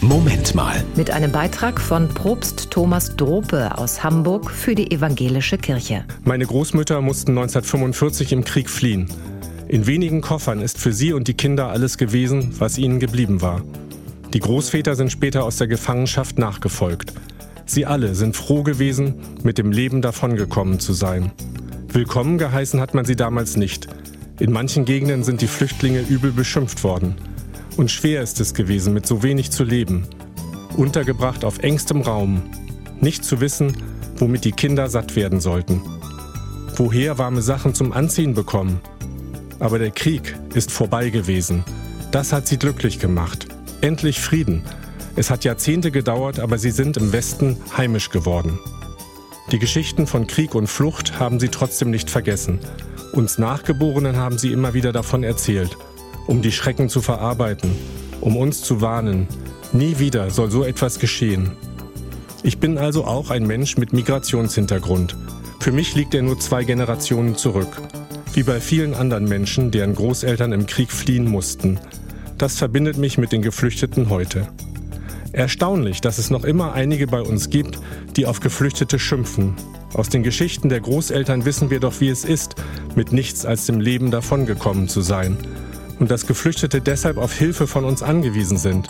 Moment mal. Mit einem Beitrag von Propst Thomas Drope aus Hamburg für die Evangelische Kirche. Meine Großmütter mussten 1945 im Krieg fliehen. In wenigen Koffern ist für sie und die Kinder alles gewesen, was ihnen geblieben war. Die Großväter sind später aus der Gefangenschaft nachgefolgt. Sie alle sind froh gewesen, mit dem Leben davongekommen zu sein. Willkommen geheißen hat man sie damals nicht. In manchen Gegenden sind die Flüchtlinge übel beschimpft worden. Und schwer ist es gewesen, mit so wenig zu leben. Untergebracht auf engstem Raum. Nicht zu wissen, womit die Kinder satt werden sollten. Woher warme Sachen zum Anziehen bekommen. Aber der Krieg ist vorbei gewesen. Das hat sie glücklich gemacht. Endlich Frieden. Es hat Jahrzehnte gedauert, aber sie sind im Westen heimisch geworden. Die Geschichten von Krieg und Flucht haben sie trotzdem nicht vergessen. Uns Nachgeborenen haben sie immer wieder davon erzählt, um die Schrecken zu verarbeiten, um uns zu warnen. Nie wieder soll so etwas geschehen. Ich bin also auch ein Mensch mit Migrationshintergrund. Für mich liegt er nur zwei Generationen zurück. Wie bei vielen anderen Menschen, deren Großeltern im Krieg fliehen mussten. Das verbindet mich mit den Geflüchteten heute. Erstaunlich, dass es noch immer einige bei uns gibt, die auf Geflüchtete schimpfen. Aus den Geschichten der Großeltern wissen wir doch, wie es ist, mit nichts als dem Leben davongekommen zu sein. Und dass Geflüchtete deshalb auf Hilfe von uns angewiesen sind.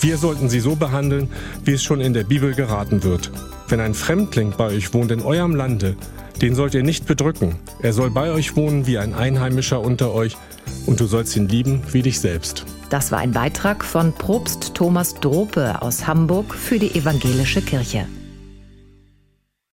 Wir sollten sie so behandeln, wie es schon in der Bibel geraten wird. Wenn ein Fremdling bei euch wohnt in eurem Lande, den sollt ihr nicht bedrücken. Er soll bei euch wohnen wie ein Einheimischer unter euch und du sollst ihn lieben wie dich selbst. Das war ein Beitrag von Propst Thomas Drope aus Hamburg für die Evangelische Kirche.